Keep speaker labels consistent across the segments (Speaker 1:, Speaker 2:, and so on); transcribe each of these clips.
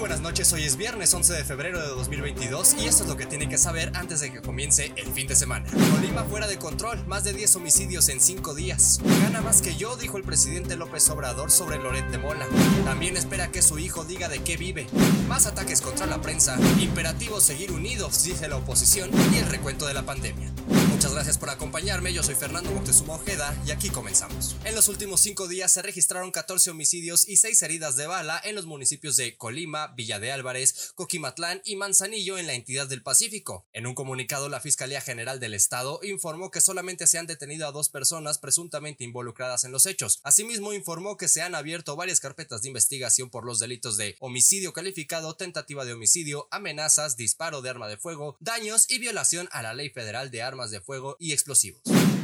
Speaker 1: buenas noches, hoy es viernes 11 de febrero de 2022 y esto es lo que tiene que saber antes de que comience el fin de semana. Colima fuera de control, más de 10 homicidios en 5 días. Gana más que yo, dijo el presidente López Obrador sobre Loret de Mola. También espera que su hijo diga de qué vive. Más ataques contra la prensa, imperativo seguir unidos, dice la oposición y el recuento de la pandemia. Muchas gracias por acompañarme, yo soy Fernando Moctezuma Ojeda y aquí comenzamos. En los últimos 5 días se registraron 14 homicidios y 6 heridas de bala en los municipios de Colima, Villa de Álvarez, Coquimatlán y Manzanillo en la entidad del Pacífico. En un comunicado, la Fiscalía General del Estado informó que solamente se han detenido a dos personas presuntamente involucradas en los hechos. Asimismo, informó que se han abierto varias carpetas de investigación por los delitos de homicidio calificado, tentativa de homicidio, amenazas, disparo de arma de fuego, daños y violación a la Ley Federal de Armas de Fuego y Explosivos.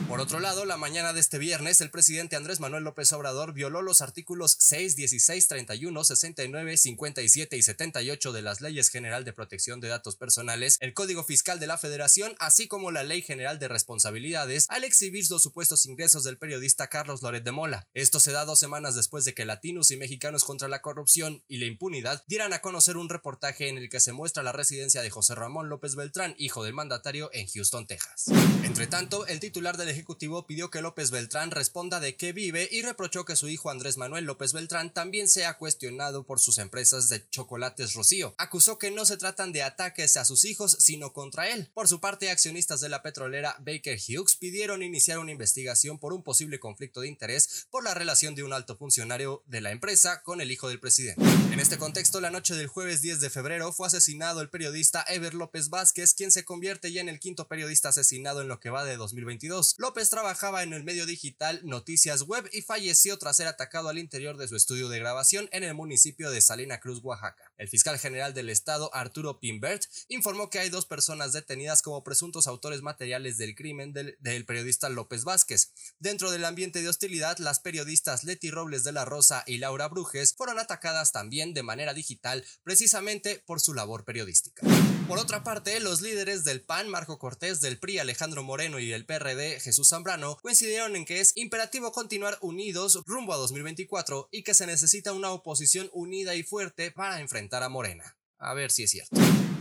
Speaker 1: Por otro lado, la mañana de este viernes, el presidente Andrés Manuel López Obrador violó los artículos 6, 16, 31, 69, 57 y 78 de las Leyes General de Protección de Datos Personales, el Código Fiscal de la Federación, así como la Ley General de Responsabilidades, al exhibir los supuestos ingresos del periodista Carlos Loret de Mola. Esto se da dos semanas después de que Latinos y Mexicanos contra la Corrupción y la Impunidad dieran a conocer un reportaje en el que se muestra la residencia de José Ramón López Beltrán, hijo del mandatario, en Houston, Texas. Entre tanto, el titular del Ejecutivo pidió que López Beltrán responda de qué vive y reprochó que su hijo Andrés Manuel López Beltrán también sea cuestionado por sus empresas de chocolates Rocío. Acusó que no se tratan de ataques a sus hijos, sino contra él. Por su parte, accionistas de la petrolera Baker Hughes pidieron iniciar una investigación por un posible conflicto de interés por la relación de un alto funcionario de la empresa con el hijo del presidente. En este contexto, la noche del jueves 10 de febrero fue asesinado el periodista Ever López Vázquez, quien se convierte ya en el quinto periodista asesinado en lo que va de 2022. López trabajaba en el medio digital Noticias Web y falleció tras ser atacado al interior de su estudio de grabación en el municipio de Salina Cruz, Oaxaca. El fiscal general del estado, Arturo Pimbert, informó que hay dos personas detenidas como presuntos autores materiales del crimen del, periodista López Vázquez. Dentro del ambiente de hostilidad, las periodistas Leti Robles de la Rosa y Laura Brujes fueron atacadas también de manera digital precisamente por su labor periodística. Por otra parte, los líderes del PAN, Marco Cortés, del PRI, Alejandro Moreno y del PRD, Jesús Zambrano, coincidieron en que es imperativo continuar unidos rumbo a 2024 y que se necesita una oposición unida y fuerte para enfrentar a Morena. A ver si es cierto.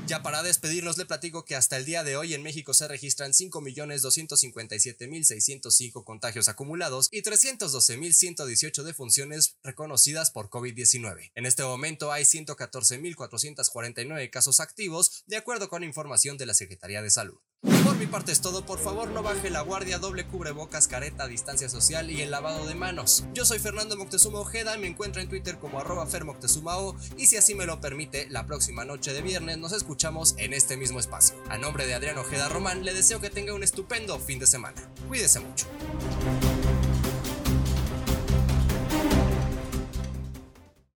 Speaker 1: Ya para despedirnos le platico que hasta el día de hoy en México se registran 5.257.605 contagios acumulados y 312.118 defunciones reconocidas por COVID-19. En este momento hay 114.449 casos activos de acuerdo con información de la Secretaría de Salud. Por mi parte es todo, por favor no baje la guardia, doble cubrebocas, careta, distancia social y el lavado de manos. Yo soy Fernando Moctezuma Ojeda, me encuentro en Twitter como arroba fermoctezumao y si así me lo permite, la próxima noche de viernes nos escuchamos en este mismo espacio. A nombre de Adrián Ojeda Román, le deseo que tenga un estupendo fin de semana. Cuídese mucho.